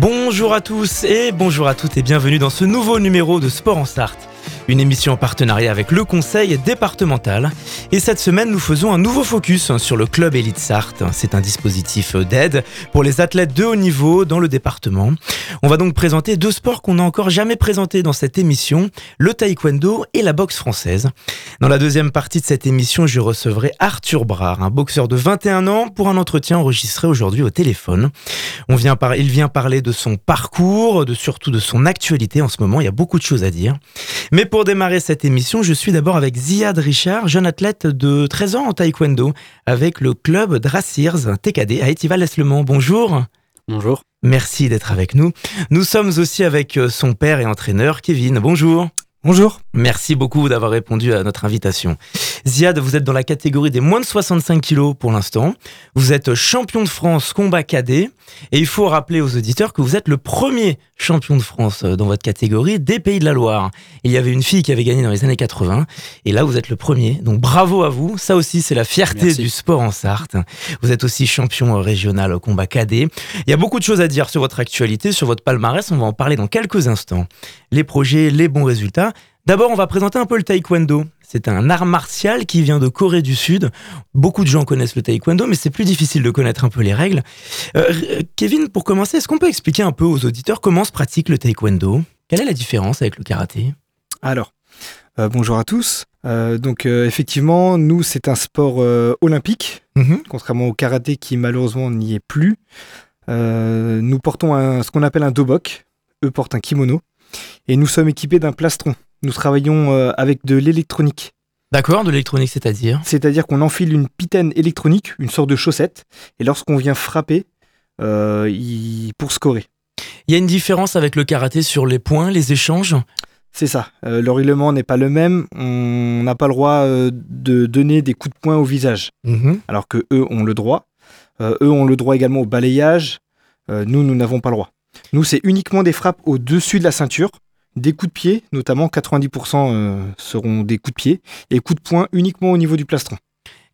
Bonjour à tous et bonjour à toutes et bienvenue dans ce nouveau numéro de Sport en Sarthe une émission en partenariat avec le conseil départemental. Et cette semaine, nous faisons un nouveau focus sur le club Elite Sarthe. C'est un dispositif d'aide pour les athlètes de haut niveau dans le département. On va donc présenter deux sports qu'on n'a encore jamais présentés dans cette émission, le taekwondo et la boxe française. Dans la deuxième partie de cette émission, je recevrai Arthur Brard, un boxeur de 21 ans, pour un entretien enregistré aujourd'hui au téléphone. On. Il vient parler de son parcours, de surtout de son actualité en ce moment. Il y a beaucoup de choses à dire. Mais pour démarrer cette émission, je suis d'abord avec Ziad Richard, jeune athlète de 13 ans en taekwondo, avec le club Drassirs TKD à Étival-les-Le Bonjour. Bonjour. Merci d'être avec nous. Nous sommes aussi avec euh, son père et entraîneur, Kevin. Bonjour. Bonjour. Merci beaucoup d'avoir répondu à notre invitation. Ziad, vous êtes dans la catégorie des moins de 65 kilos pour l'instant. Vous êtes champion de France combat cadet. Et il faut rappeler aux auditeurs que vous êtes le premier champion de France dans votre catégorie des Pays de la Loire. Il y avait une fille qui avait gagné dans les années 80. Et là, vous êtes le premier. Donc bravo à vous. Ça aussi, c'est la fierté du sport en Sarthe. Vous êtes aussi champion régional au combat cadet. Il y a beaucoup de choses à dire sur votre actualité, sur votre palmarès. On va en parler dans quelques instants. Les projets, les bons résultats. D'abord, on va présenter un peu le taekwondo. C'est un art martial qui vient de Corée du Sud. Beaucoup de gens connaissent le taekwondo, mais c'est plus difficile de connaître un peu les règles. Euh, Kevin, pour commencer, est-ce qu'on peut expliquer un peu aux auditeurs comment se pratique le taekwondo? Quelle est la différence avec le karaté? Alors, euh, bonjour à tous. Euh, donc effectivement, nous, c'est un sport olympique, mhm. contrairement au karaté qui malheureusement n'y est plus. nous portons ce qu'on appelle un dobok. Eux portent un kimono. Et nous sommes équipés d'un plastron. Nous travaillons euh, avec de l'électronique. D'accord, de l'électronique, c'est-à-dire C'est-à-dire qu'on enfile une pitaine électronique, une sorte de chaussette, et lorsqu'on vient frapper, euh, pour scorer. Il y a une différence avec le karaté sur les points, les échanges? C'est ça. Euh, le règlement n'est pas le même. On n'a pas le droit de donner des coups de poing au visage, mhm. alors que eux ont le droit. eux ont le droit également au balayage. nous, nous n'avons pas le droit. Nous, c'est uniquement des frappes au-dessus de la ceinture, des coups de pied, notamment 90% euh, seront des coups de pied, et coups de poing uniquement au niveau du plastron.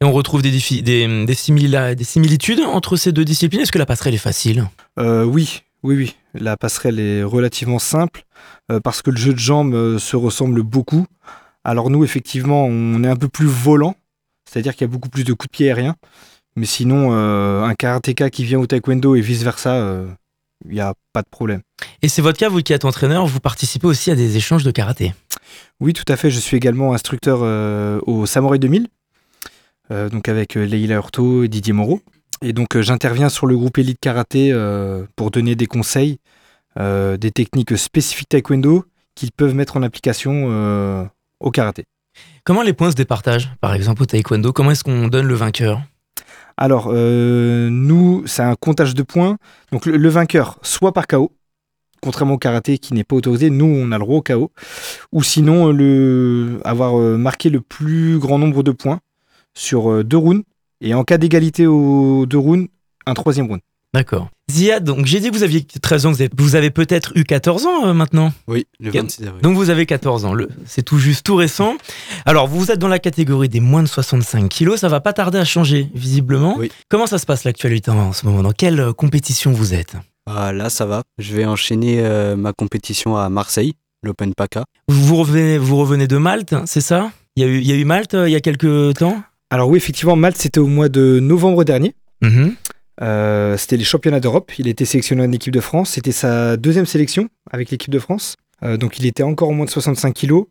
Et on retrouve des, des, des, similitudes entre ces deux disciplines? Est-ce que la passerelle est facile? Euh, Oui, oui, oui. La passerelle est relativement simple euh, parce que le jeu de jambes se ressemble beaucoup. Alors nous, effectivement, on est un peu plus volant, c'est-à-dire qu'il y a beaucoup plus de coups de pied aériens. Mais sinon, un karatéka qui vient au taekwondo et vice-versa, il n'y a pas de problème. Et c'est votre cas, vous qui êtes entraîneur, vous participez aussi à des échanges de karaté Oui, tout à fait. Je suis également instructeur euh, au Samurai 2000, euh, donc avec euh, Leila Hurto et Didier Moreau. Et donc j'interviens sur le groupe Elite Karaté pour donner des conseils, des techniques spécifiques taekwondo qu'ils peuvent mettre en application au karaté. Comment les points se départagent, par exemple au taekwondo? Comment est-ce qu'on donne le vainqueur? Alors, euh, nous, c'est un comptage de points. Donc, le, vainqueur, soit par KO, contrairement au karaté qui n'est pas autorisé, nous, on a le droit au KO. Ou sinon, le, avoir euh, marqué le plus grand nombre de points sur euh, deux rounds. Et en cas d'égalité aux deux rounds, un troisième round. D'accord. Ziad, donc j'ai dit que vous aviez 13 ans, vous avez, peut-être eu 14 ans euh, maintenant Oui, le 26 avril. Donc vous avez 14 ans, c'est tout juste tout récent. Alors vous êtes dans la catégorie des moins de 65 kilos, ça va pas tarder à changer visiblement. Oui. Comment ça se passe l'actualité en ce moment? Dans quelle euh, compétition vous êtes? Ah, Là ça va, je vais enchaîner euh, ma compétition à Marseille, l'Open PACA. Vous revenez, vous revenez de Malte, c'est ça? Il y, a eu, il y a eu Malte il y a quelques temps? Alors oui, effectivement, Malte c'était au mois de novembre dernier. Mhm. Euh, c'était les championnats d'Europe. Il été sélectionné en équipe de France. C'était sa deuxième sélection avec l'équipe de France. Euh, donc il était encore au moins de 65 kilos.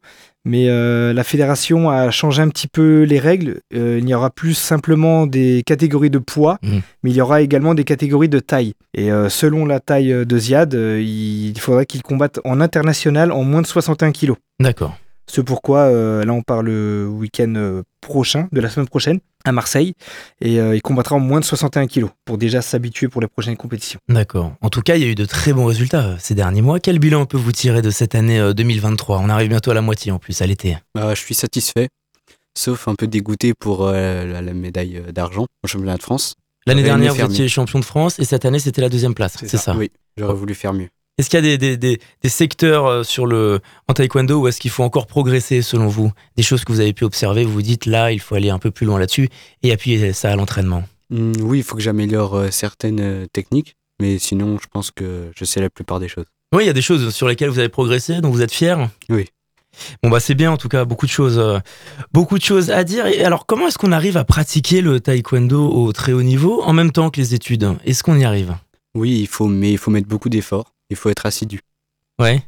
Mais euh, la fédération a changé un petit peu les règles. il n'y aura plus simplement des catégories de poids, mmh. mais il y aura également des catégories de taille. Et selon la taille de Ziad, il faudrait qu'il combatte en international en moins de 61 kilos. D'accord. Ce pourquoi, là, on part le week-end prochain, de la semaine prochaine, à Marseille, et il combattra en moins de 61 kilos pour déjà s'habituer pour les prochaines compétitions. D'accord. En tout cas, il y a eu de très bons résultats ces derniers mois. Quel bilan peut-vous tirer de cette année 2023 On arrive bientôt à la moitié en plus, à l'été. Bah, je suis satisfait, sauf un peu dégoûté pour la, médaille d'argent au championnat de France. L'année dernière, vous étiez champion de France et cette année, c'était la deuxième place, c'est ça. Oui, j'aurais voulu faire mieux. Est-ce qu'il y a des, des, des, secteurs euh, sur le, en taekwondo où est-ce qu'il faut encore progresser selon vous? Des choses que vous avez pu observer, vous vous dites là, il faut aller un peu plus loin là-dessus et appuyer ça à l'entraînement mmh, Oui, il faut que j'améliore euh, certaines euh, techniques, mais sinon, je pense que je sais la plupart des choses. Oui, il y a des choses sur lesquelles vous avez progressé, dont vous êtes fier? Oui. Bon bah c'est bien en tout cas, beaucoup de choses, beaucoup de choses à dire. Et alors comment est-ce qu'on arrive à pratiquer le taekwondo au très haut niveau en même temps que les études? Est-ce qu'on y arrive? Oui, il faut, mais il faut mettre beaucoup d'efforts il faut être assidu. Ouais.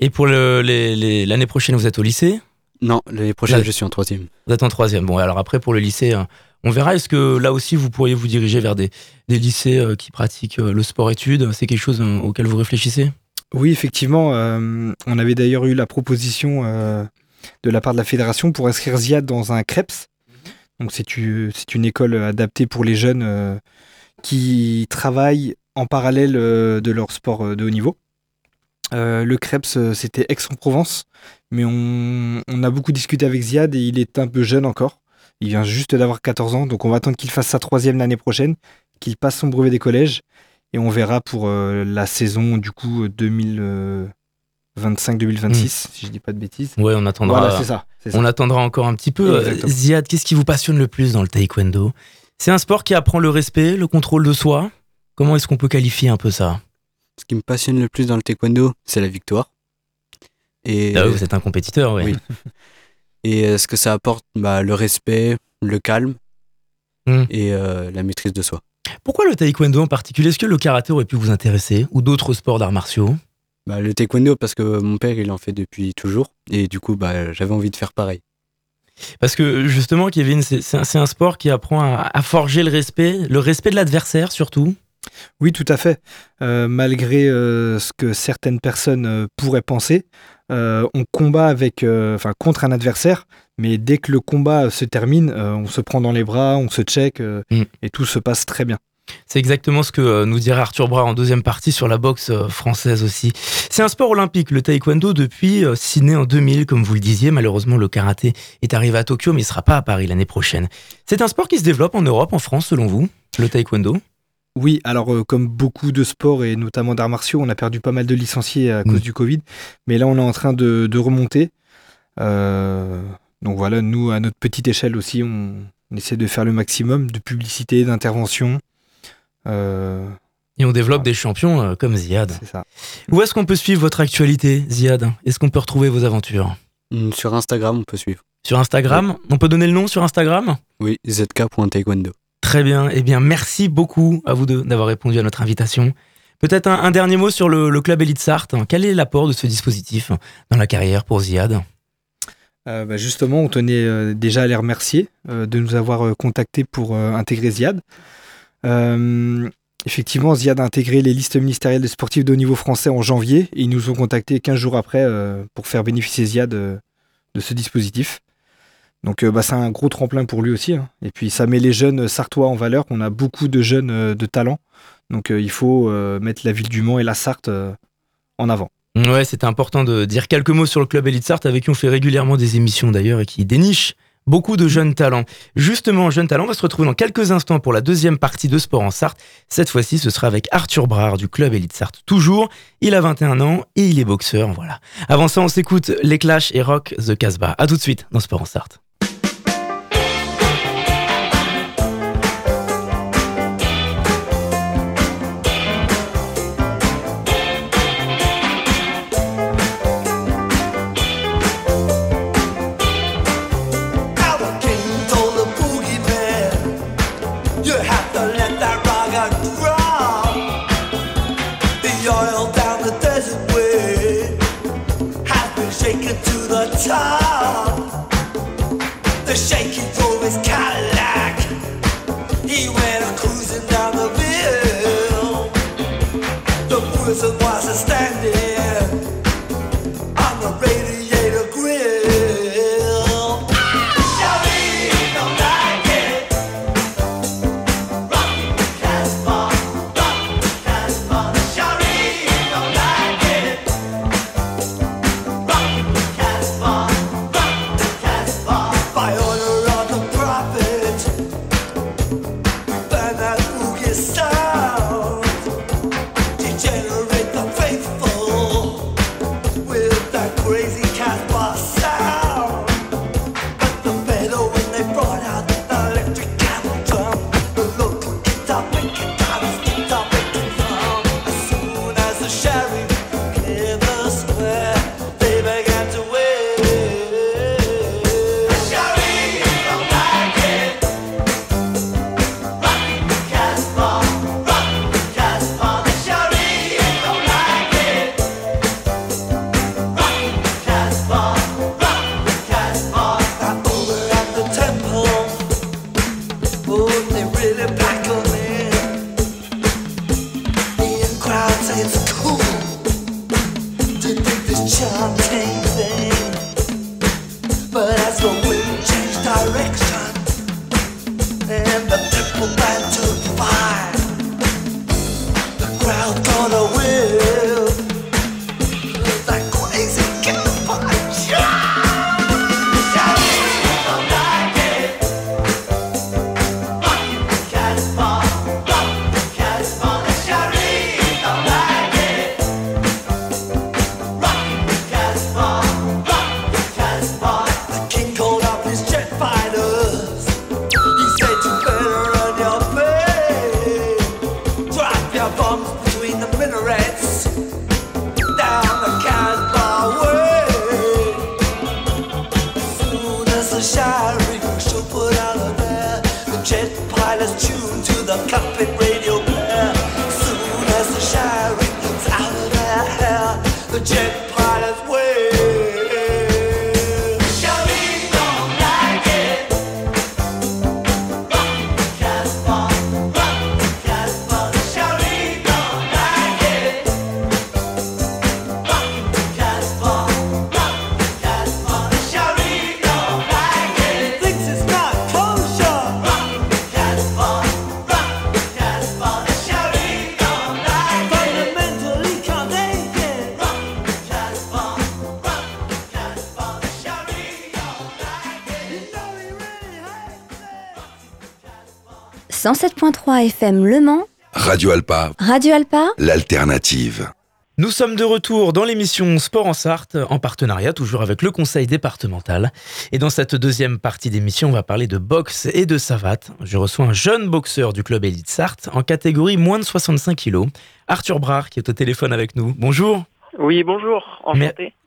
Et pour l'année prochaine, vous êtes au lycée? Non, l'année prochaine, je suis en troisième. Vous êtes en troisième. Bon, alors après, pour le lycée, hein, on verra. Est-ce que là aussi, vous pourriez vous diriger vers des, lycées euh, qui pratiquent euh, le sport-études C'est quelque chose euh, auquel vous réfléchissez? Oui, effectivement. on avait d'ailleurs eu la proposition de la part de la fédération pour inscrire Ziad dans un CREPS. Donc, c'est une école adaptée pour les jeunes qui travaillent en parallèle euh, de leur sport euh, de haut niveau. Euh, le Krebs, c'était Aix-en-Provence, mais on, a beaucoup discuté avec Ziad et il est un peu jeune encore. Il vient juste d'avoir 14 ans, donc on va attendre qu'il fasse sa troisième l'année prochaine, qu'il passe son brevet des collèges, et on verra pour la saison du coup 2025-2026, hmm. si je dis pas de bêtises. Ouais, on attendra. c'est ça, On attendra encore un petit peu. Ziad, qu'est-ce qui vous passionne le plus dans le taekwondo? C'est un sport qui apprend le respect, le contrôle de soi. Comment est-ce qu'on peut qualifier un peu ça? Ce qui me passionne le plus dans le taekwondo, c'est la victoire. Et ah vous êtes un compétiteur, oui. Et euh, ce que ça apporte, bah, le respect, le calme hmm. et euh, la maîtrise de soi. Pourquoi le taekwondo en particulier? Est-ce que le karaté aurait pu vous intéresser ou d'autres sports d'arts martiaux? Bah, Le taekwondo parce que mon père il en fait depuis toujours et du coup bah, j'avais envie de faire pareil. Parce que justement Kevin, c'est un, sport qui apprend à forger le respect, le respect de l'adversaire surtout. Oui, tout à fait. Euh, malgré euh, ce que certaines personnes euh, pourraient penser, on combat avec, enfin, contre un adversaire, mais dès que le combat se termine, on se prend dans les bras, on se check mm. et tout se passe très bien. C'est exactement ce que nous dirait Arthur Bras en deuxième partie sur la boxe française aussi. C'est un sport olympique, le taekwondo, depuis Sydney en 2000, comme vous le disiez. Malheureusement, le karaté est arrivé à Tokyo, mais il ne sera pas à Paris l'année prochaine. C'est un sport qui se développe en Europe, en France, selon vous, le taekwondo? Oui, alors euh, comme beaucoup de sports et notamment d'arts martiaux, on a perdu pas mal de licenciés à cause mm. du Covid. Mais là, on est en train de, remonter. Euh, donc voilà, nous, à notre petite échelle aussi, on, essaie de faire le maximum de publicité, d'intervention. Euh, et on développe des champions comme Ziad. C'est ça. Où est-ce qu'on peut suivre votre actualité, Ziad? Est-ce qu'on peut retrouver vos aventures? Mm, Sur Instagram, on peut suivre. Sur Instagram? On peut donner le nom sur Instagram? Oui, zk.taekwondo. Très bien. Eh bien, merci beaucoup à vous deux d'avoir répondu à notre invitation. Peut-être un, dernier mot sur le, club Elite Sarthe. Quel est l'apport de ce dispositif dans la carrière pour Ziad? Euh, bah, Justement, on tenait euh, déjà à les remercier euh, de nous avoir contactés pour intégrer Ziad. effectivement, Ziad a intégré les listes ministérielles des sportifs de haut niveau français en janvier et ils nous ont contactés 15 jours après pour faire bénéficier Ziad de ce dispositif. Donc euh, bah, c'est un gros tremplin pour lui aussi. Hein. Et puis ça met les jeunes sartois en valeur, qu'on a beaucoup de jeunes euh, de talent. Donc euh, il faut mettre la ville du Mans et la Sarthe en avant. Ouais, c'était important de dire quelques mots sur le club Elite Sarthe avec qui on fait régulièrement des émissions d'ailleurs et qui déniche beaucoup de jeunes talents. Justement, jeunes talents, on va se retrouver dans quelques instants pour la deuxième partie de Sport en Sarthe. Cette fois-ci, ce sera avec Arthur Brard du club Elite Sarthe. Toujours, il a 21 ans et il est boxeur, voilà. Avant ça, on s'écoute Les Clash et Rock The Casbah. A tout de suite dans Sport en Sarthe. up and raise. 107.3 FM Le Mans. Radio Alpa. Radio Alpa. L'alternative. Nous sommes de retour dans l'émission Sport en Sarthe, en partenariat toujours avec le conseil départemental. Et dans cette deuxième partie d'émission, on va parler de boxe et de savate. Je reçois un jeune boxeur du club Elite Sarthe en catégorie moins de 65 kg, Arthur Brard, qui est au téléphone avec nous. Bonjour. Oui, bonjour.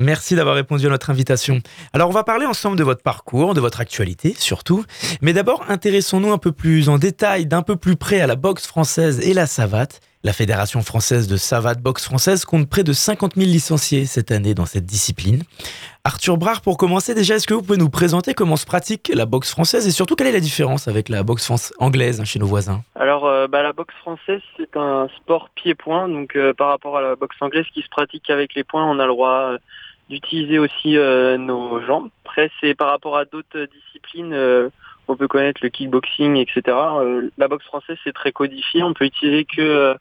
Merci d'avoir répondu à notre invitation. Alors, on va parler ensemble de votre parcours, de votre actualité surtout. Mais d'abord, intéressons-nous un peu plus en détail, d'un peu plus près à la boxe française et la savate. La Fédération française de savate boxe française compte près de 50 000 licenciés cette année dans cette discipline. Arthur Brard, pour commencer, déjà, est-ce que vous pouvez nous présenter comment se pratique la boxe française et surtout quelle est la différence avec la boxe anglaise chez nos voisins? Alors, euh, bah, la boxe française, c'est un sport pied-point. Donc, euh, par rapport à la boxe anglaise qui se pratique avec les poings, on a le droit euh, d'utiliser aussi nos jambes. Après, c'est par rapport à d'autres disciplines on peut connaître le kickboxing, etc. la boxe française, c'est très codifié. On peut utiliser que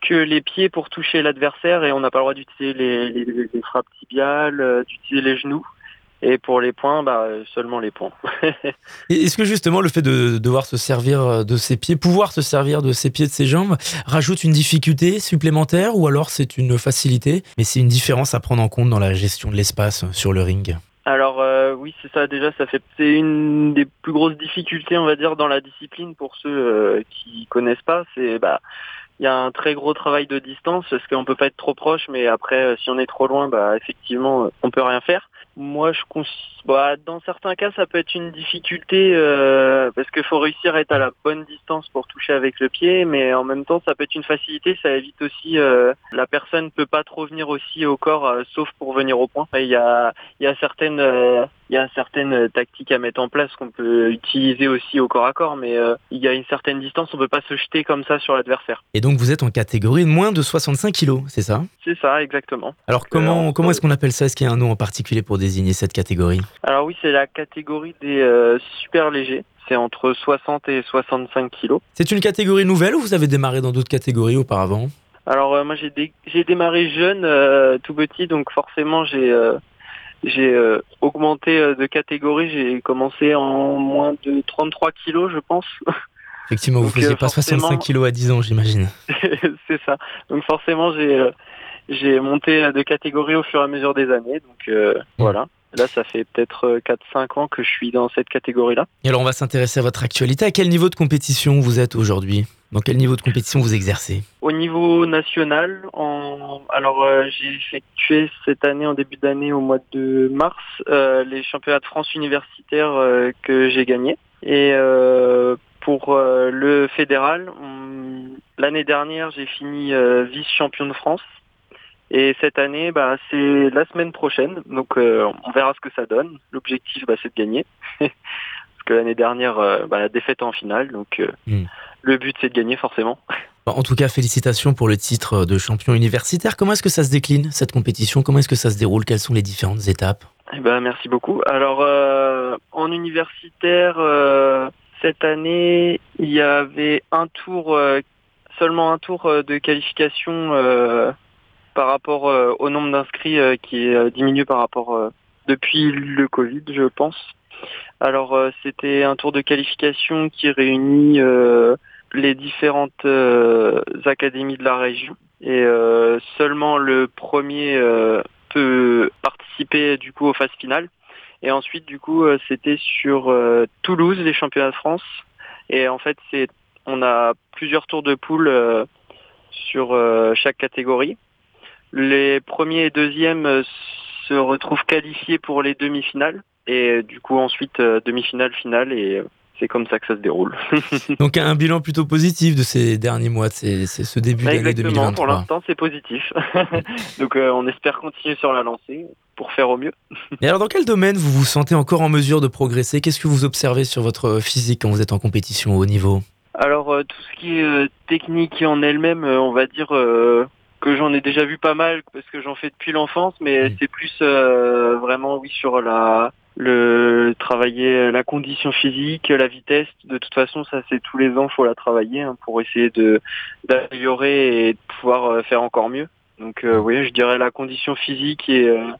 que les pieds pour toucher l'adversaire et on n'a pas le droit d'utiliser les, frappes tibiales, euh, d'utiliser les genoux. Et pour les points, bah, seulement les points. Est-ce que justement le fait de devoir se servir de ses pieds, pouvoir se servir de ses pieds, de ses jambes, rajoute une difficulté supplémentaire ou alors c'est une facilité, mais c'est une différence à prendre en compte dans la gestion de l'espace sur le ring? Alors euh, oui, c'est ça. Déjà, ça fait c'est une des plus grosses difficultés, on va dire, dans la discipline pour ceux euh, qui connaissent pas. C'est bah il y a un très gros travail de distance parce qu'on peut pas être trop proche, mais après, euh, si on est trop loin, bah effectivement, on peut rien faire. Moi, je bah, dans certains cas, ça peut être une difficulté euh, parce qu'il faut réussir à être à la bonne distance pour toucher avec le pied, mais en même temps, ça peut être une facilité. Ça évite aussi euh, la personne peut pas trop venir aussi au corps, euh, sauf pour venir au point. Il y a, il y a certaines, il y a certaines tactiques à mettre en place qu'on peut utiliser aussi au corps à corps, mais il y a une certaine distance, on peut pas se jeter comme ça sur l'adversaire. Et donc, vous êtes en catégorie de moins de 65 kilos, c'est ça? C'est ça, exactement. Alors, comment, comment est-ce qu'on appelle ça? Est-ce qu'il y a un nom en particulier pour désigner cette catégorie Alors oui, c'est la catégorie des euh, super légers. C'est entre 60 et 65 kilos. C'est une catégorie nouvelle ou vous avez démarré dans d'autres catégories auparavant Alors euh, moi j'ai démarré jeune, euh, tout petit, donc forcément j'ai j'ai augmenté de catégorie. J'ai commencé en moins de 33 kilos, je pense. Effectivement, vous ne faisiez pas 65 kilos à 10 ans, j'imagine. c'est ça. Donc forcément, j'ai j'ai monté de catégorie au fur et à mesure des années. Donc mmh. voilà. Là, ça fait peut-être 4-5 euh, ans que je suis dans cette catégorie-là. Et alors, on va s'intéresser à votre actualité. À quel niveau de compétition vous êtes aujourd'hui? Dans quel niveau de compétition vous exercez? Au niveau national, en... alors euh, j'ai effectué cette année, en début d'année, au mois de mars, euh, les championnats de France universitaires que j'ai gagnés. Et pour le fédéral, l'année dernière, j'ai fini vice-champion de France. Et cette année, bah, c'est la semaine prochaine, donc euh, on verra ce que ça donne. L'objectif, bah, c'est de gagner, parce que l'année dernière, euh, bah, la défaite en finale, donc euh, hmm. le but c'est de gagner forcément. En tout cas, félicitations pour le titre de champion universitaire. Comment est-ce que ça se décline, cette compétition? Comment est-ce que ça se déroule? Quelles sont les différentes étapes? Eh ben, Merci beaucoup. Alors, en universitaire, cette année, il y avait un tour, seulement un tour de qualification par rapport au nombre d'inscrits qui est diminué par rapport depuis le Covid, je pense. Alors euh, c'était un tour de qualification qui réunit euh, les différentes euh, académies de la région et seulement le premier peut participer du coup aux phases finales. Et ensuite du coup c'était sur Toulouse les championnats de France et en fait on a plusieurs tours de poule sur chaque catégorie. Les premiers et deuxièmes se retrouvent qualifiés pour les demi-finales et du coup ensuite euh, demi-finale, finale et euh, c'est comme ça que ça se déroule. Donc un bilan plutôt positif de ces derniers mois, c'est ce début d'année 2023. Pour l'instant, c'est positif. Donc euh, on espère continuer sur la lancée pour faire au mieux. Et alors dans quel domaine vous vous sentez encore en mesure de progresser? Qu'est-ce que vous observez sur votre physique quand vous êtes en compétition au haut niveau? Alors tout ce qui est technique en elle-même, on va dire que j'en ai déjà vu pas mal parce que j'en fais depuis l'enfance, mais c'est plus vraiment oui sur la le travailler la condition physique, la vitesse. De toute façon, ça c'est tous les ans, faut la travailler hein, pour essayer de d'améliorer et de pouvoir euh, faire encore mieux. Donc euh, oui, je dirais la condition physique et euh,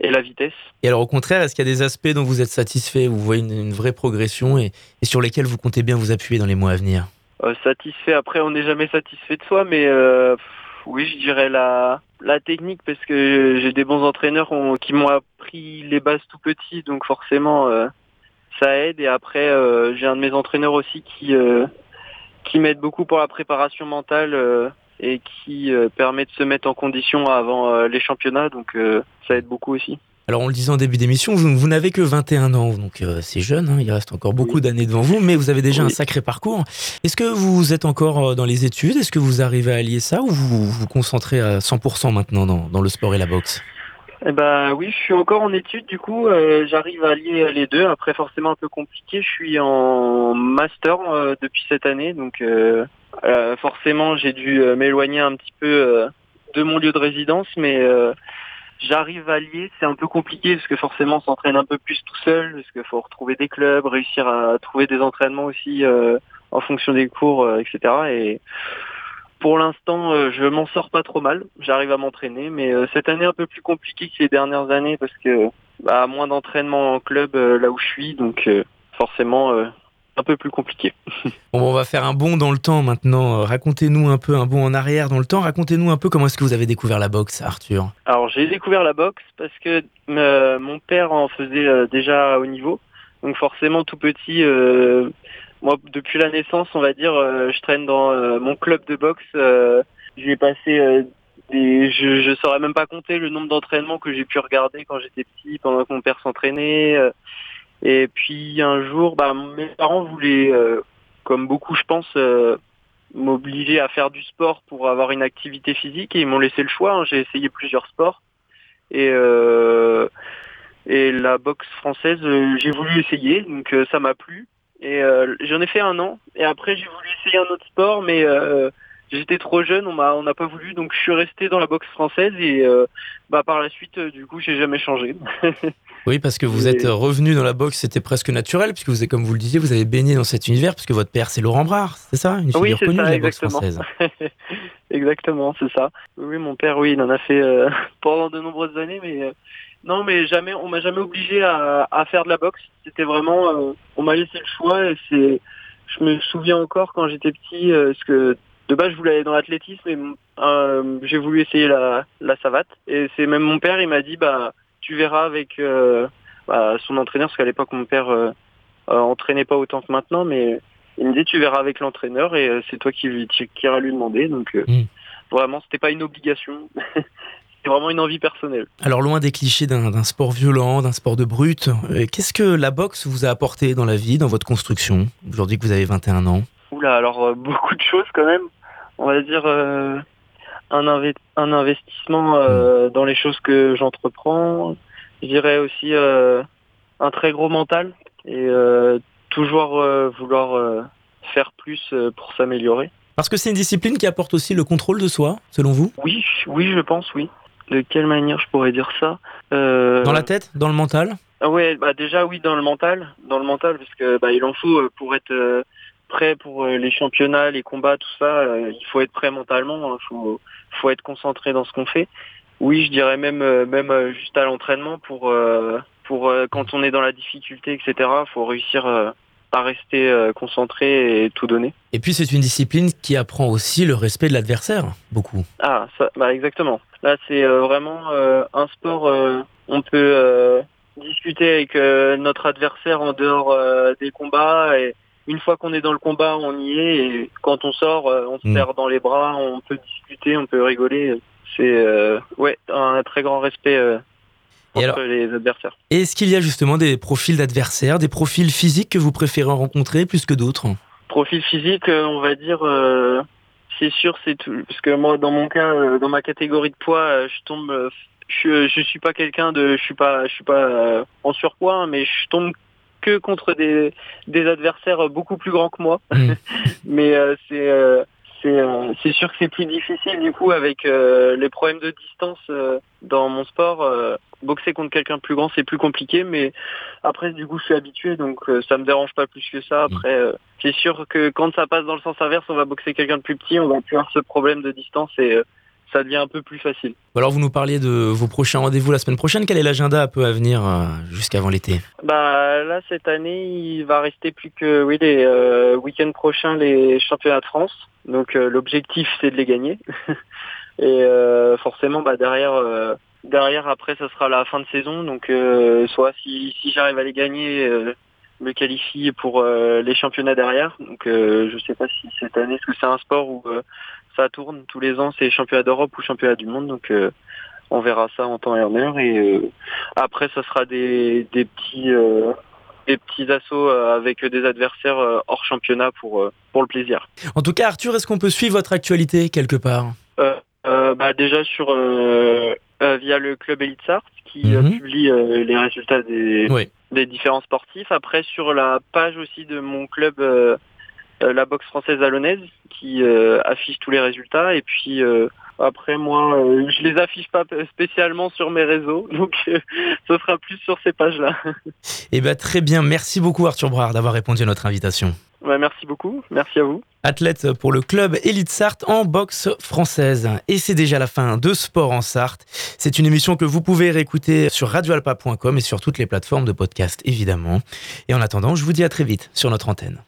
et la vitesse. Et alors au contraire, est-ce qu'il y a des aspects dont vous êtes satisfait, vous voyez une, vraie progression et, et, sur lesquels vous comptez bien vous appuyer dans les mois à venir? Satisfait. Après, on n'est jamais satisfait de soi, mais oui, je dirais la, technique parce que j'ai des bons entraîneurs qui m'ont appris les bases tout petit, donc forcément euh, ça aide. Et après, euh, j'ai un de mes entraîneurs aussi qui euh, qui m'aide beaucoup pour la préparation mentale et qui permet de se mettre en condition avant les championnats, donc ça aide beaucoup aussi. Alors on le disait en début d'émission, vous, n'avez que 21 ans, donc euh, c'est jeune, hein, il reste encore beaucoup d'années devant vous, mais vous avez déjà un sacré parcours. Est-ce que vous êtes encore euh, dans les études? Est-ce que vous arrivez à allier ça ou vous vous concentrez à 100% maintenant dans, le sport et la boxe? Eh ben oui, je suis encore en études, du coup, euh, j'arrive à allier les deux. Après, forcément un peu compliqué. Je suis en master depuis cette année, donc forcément j'ai dû m'éloigner un petit peu de mon lieu de résidence, mais J'arrive à lier, c'est un peu compliqué parce que forcément on s'entraîne un peu plus tout seul, parce qu'il faut retrouver des clubs, réussir à trouver des entraînements aussi euh, en fonction des cours, euh, etc. Et pour l'instant, euh, je m'en sors pas trop mal. J'arrive à m'entraîner, mais cette année un peu plus compliquée que les dernières années parce que bah, moins d'entraînement en club là où je suis, donc forcément un peu plus compliqué. bon, on va faire un bond dans le temps maintenant. Racontez-nous un peu un bond en arrière dans le temps. Racontez-nous un peu comment est-ce que vous avez découvert la boxe, Arthur. Alors j'ai découvert la boxe parce que euh, mon père en faisait euh, déjà au niveau. Donc forcément tout petit, euh, moi depuis la naissance, on va dire, je traîne dans mon club de boxe. j'ai passé des, je, je saurais même pas compter le nombre d'entraînements que j'ai pu regarder quand j'étais petit, pendant que mon père s'entraînait. Et puis un jour, bah, mes parents voulaient, euh, comme beaucoup je pense, euh, m'obliger à faire du sport pour avoir une activité physique et ils m'ont laissé le choix. Hein. J'ai essayé plusieurs sports et euh, la boxe française, j'ai voulu essayer, donc ça m'a plu. Et j'en ai fait un an et après j'ai voulu essayer un autre sport, mais j'étais trop jeune, on on n'a pas voulu, donc je suis resté dans la boxe française et bah par la suite, du coup, j'ai jamais changé. Oui, parce que vous êtes revenu dans la boxe, c'était presque naturel, puisque vous, comme vous le disiez, vous avez baigné dans cet univers, puisque votre père, c'est Laurent Brard, c'est ça? Une figure connue de la boxe française. exactement, c'est ça. Oui, mon père, oui, il en a fait euh, pendant de nombreuses années, mais euh, non, mais jamais, on m'a jamais obligé à, faire de la boxe. C'était vraiment, euh, on m'a laissé le choix. Et c'est, je me souviens encore quand j'étais petit, parce que de base je voulais aller dans l'athlétisme, mais j'ai voulu essayer la, la savate. Et c'est même mon père, il m'a dit, bah tu verras avec euh, bah, son entraîneur, parce qu'à l'époque mon père euh, euh, entraînait pas autant que maintenant, mais il me dit tu verras avec l'entraîneur et c'est toi qui, qui, iras lui demander. Donc mm. vraiment, c'était pas une obligation. c'était vraiment une envie personnelle. Alors loin des clichés d'un sport violent, d'un sport de brute, qu'est-ce que la boxe vous a apporté dans la vie, dans votre construction, aujourd'hui que vous avez 21 ans? Oula, alors beaucoup de choses quand même. On va dire un, un investissement euh, dans les choses que j'entreprends. Je dirais aussi euh, un très gros mental et euh, toujours vouloir faire plus pour s'améliorer. Parce que c'est une discipline qui apporte aussi le contrôle de soi, selon vous? Oui, oui, je pense, oui. De quelle manière je pourrais dire ça Dans la tête? Dans le mental? Ah ouais, bah déjà oui dans le mental, dans le mental parce que bah il en faut pour être prêt pour les championnats, les combats, tout ça. il faut être prêt mentalement, il hein. faut faut être concentré dans ce qu'on fait. Oui, je dirais même même juste à l'entraînement pour pour quand on est dans la difficulté, etc. Faut réussir à rester concentré et tout donner. Et puis c'est une discipline qui apprend aussi le respect de l'adversaire, beaucoup. Ah, ça, bah exactement. Là, c'est vraiment un sport. on peut discuter avec euh, notre adversaire en dehors euh, des combats et une fois qu'on est dans le combat, on y est et quand on sort, euh, on se perd mm. dans les bras, on peut discuter, on peut rigoler. C'est ouais un très grand respect entre les adversaires. Est-ce qu'il y a justement des profils d'adversaires, des profils physiques que vous préférez rencontrer plus que d'autres? Profil physique, on va dire c'est sûr, c'est tout. Parce que moi, dans mon cas, dans ma catégorie de poids, je tombe je, je suis pas quelqu'un de, je suis pas, je suis pas euh, en surpoids, hein, mais je tombe que contre des, des adversaires beaucoup plus grands que moi. Mm. mais euh, c'est euh, c'est sûr que c'est plus difficile du coup avec les problèmes de distance dans mon sport. boxer contre quelqu'un de plus grand c'est plus compliqué, mais après du coup je suis habitué donc ça me dérange pas plus que ça. Après c'est sûr que quand ça passe dans le sens inverse, on va boxer quelqu'un de plus petit, on va plus avoir ce problème de distance et ça devient un peu plus facile. Alors vous nous parliez de vos prochains rendez-vous la semaine prochaine. Quel est l'agenda un peu à venir euh, jusqu'avant l'été? Bah là cette année il va rester plus que oui les euh, week-ends prochains les championnats de France. Donc euh, l'objectif c'est de les gagner. Et forcément bah derrière derrière après ça sera la fin de saison. Donc soit si, si j'arrive à les gagner me qualifier pour les championnats derrière. Donc je sais pas si cette année, est-ce que c'est un sport où ça tourne tous les ans, c'est championnat d'Europe ou championnat du monde, donc euh, on verra ça en temps et en heure. Et euh, après, ça sera des, petits euh, des petits assauts avec des adversaires hors championnat pour pour le plaisir. En tout cas, Arthur, est-ce qu'on peut suivre votre actualité quelque part? Bah, déjà sur via le club Elite Sart qui mhm. publie les résultats des, des différents sportifs. Après sur la page aussi de mon club la boxe française allonaise qui euh, affiche tous les résultats. Et puis euh, après, moi, euh, je les affiche pas spécialement sur mes réseaux, donc ce sera plus sur ces pages-là. Eh bien, très bien. Merci beaucoup, Arthur Brard, d'avoir répondu à notre invitation. merci beaucoup. Merci à vous. Athlète pour le club Elite Sarthe en boxe française. Et c'est déjà la fin de Sport en Sarthe. C'est une émission que vous pouvez réécouter sur radioalpa.com et sur toutes les plateformes de podcast, évidemment. Et en attendant, je vous dis à très vite sur notre antenne.